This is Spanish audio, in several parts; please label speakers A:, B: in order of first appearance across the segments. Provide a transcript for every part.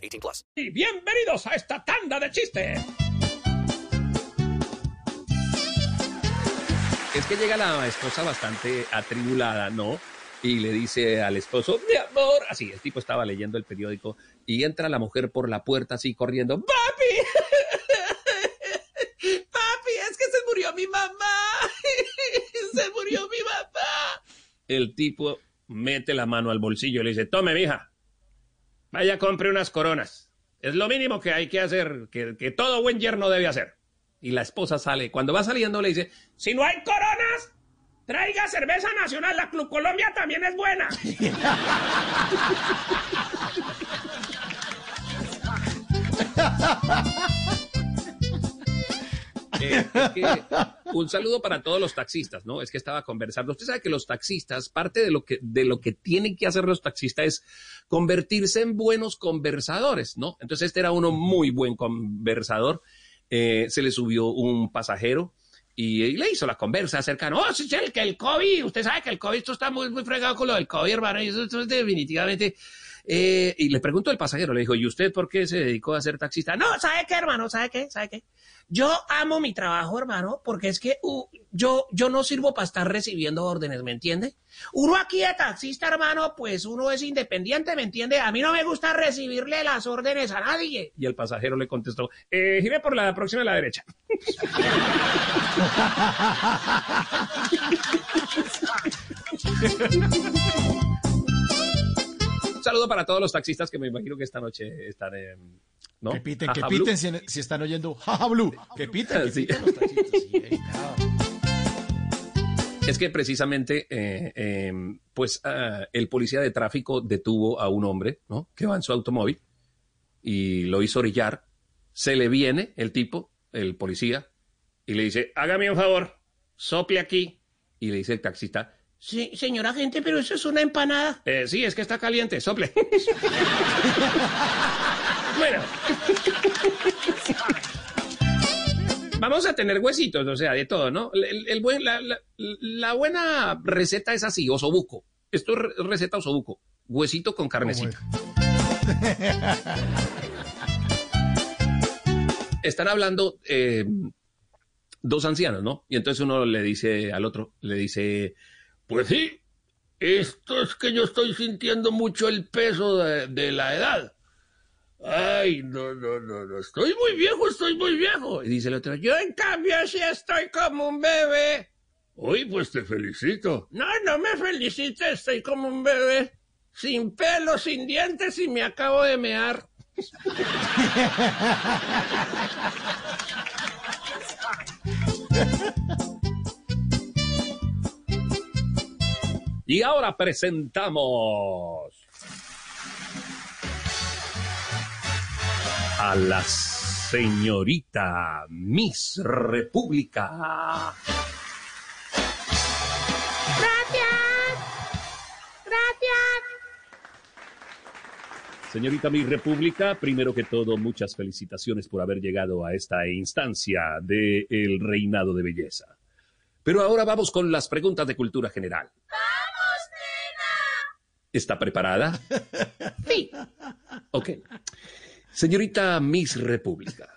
A: 18 plus.
B: Y bienvenidos a esta tanda de chistes. Es que llega la esposa bastante atribulada, ¿no? Y le dice al esposo, mi amor, así, el tipo estaba leyendo el periódico y entra la mujer por la puerta así corriendo, ¡Papi! murió mi mamá. Se murió mi mamá. El tipo mete la mano al bolsillo y le dice, tome, mija. Vaya, compre unas coronas. Es lo mínimo que hay que hacer, que, que todo buen yerno debe hacer. Y la esposa sale. Cuando va saliendo le dice, si no hay coronas, traiga cerveza nacional. La Club Colombia también es buena. Eh, un saludo para todos los taxistas, ¿no? Es que estaba conversando. Usted sabe que los taxistas, parte de lo que, de lo que tienen que hacer los taxistas es convertirse en buenos conversadores, ¿no? Entonces este era uno muy buen conversador. Eh, se le subió un pasajero y, le hizo la conversa acerca, no, es el, que el COVID, usted sabe que el COVID, esto está muy, muy fregado con lo del COVID, hermano, y eso, es definitivamente... Eh, y le preguntó el pasajero, le dijo, ¿y usted por qué se dedicó a ser taxista? No, ¿sabe qué, hermano? ¿Sabe qué? ¿Sabe qué? Yo amo mi trabajo, hermano, porque es que uh, yo, yo no sirvo para estar recibiendo órdenes, ¿me entiende? Uno aquí de taxista, hermano, pues uno es independiente, ¿me entiende? A mí no me gusta recibirle las órdenes a nadie. Y el pasajero le contestó, eh, gire por la próxima a la derecha. Un saludo para todos los taxistas que me imagino que esta noche están en
C: que piten, que piten si, están oyendo Jaja Blue. Que piten, que piten los
B: Es que precisamente, eh, em, pues ah, el policía de tráfico detuvo a un hombre, ¿no? Que va en su automóvil y lo hizo orillar. Se le viene el tipo, el policía, y le dice, hágame un favor, sople aquí. Y le dice el taxista,
D: Sí, señora gente, pero eso es una empanada.
B: Eh, sí, es que está caliente, sople. bueno. Vamos a tener huesitos, o sea, de todo, ¿no? El, buen, la, buena receta es así, osobuco. Esto es receta osobuco. Huesito con carnecita. Están hablando eh, dos ancianos, ¿no? Y entonces uno le dice al otro, le dice, pues sí, esto es que yo estoy sintiendo mucho el peso de, la edad. Ay, no, no, no, no, estoy muy viejo, estoy muy viejo. Y dice el otro, yo en cambio sí estoy como un bebé. Uy, pues te felicito. No, no me felicito, estoy como un bebé. Sin pelo, sin dientes y me acabo de mear. Y ahora presentamos a la señorita Miss República.
E: Gracias. Gracias.
B: Señorita Miss República, primero que todo, muchas felicitaciones por haber llegado a esta instancia del reinado de belleza. Pero ahora vamos con las preguntas de cultura general. ¿Está preparada?
D: Sí.
B: Ok. Señorita Miss República,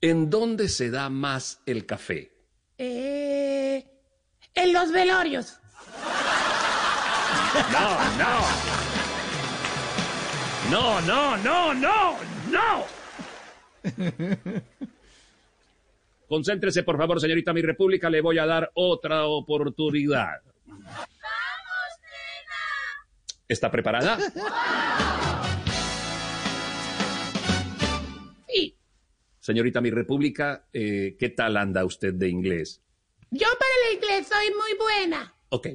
B: ¿en dónde se da más el café?
D: Eh, en los velorios.
B: No, no. No, no, no, no, no. Concéntrese, por favor, señorita Mi República. Le voy a dar otra oportunidad. ¿Está preparada?
D: Sí.
B: Señorita Mi República, eh, ¿qué tal anda usted de inglés?
D: Yo para el inglés soy muy buena.
B: Ok.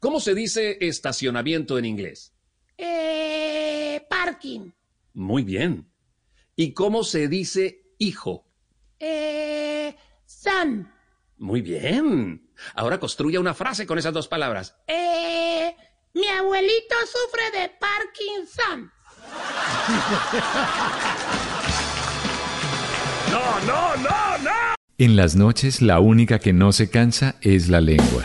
B: ¿Cómo se dice estacionamiento en inglés?
D: Eh, parking.
B: Muy bien. ¿Y cómo se dice hijo?
D: Eh, son.
B: Muy bien. Ahora construya una frase con esas dos palabras.
D: Eh, mi abuelito sufre de Parkinson.
B: No, no, no, no.
F: En las noches la única que no se cansa es la lengua.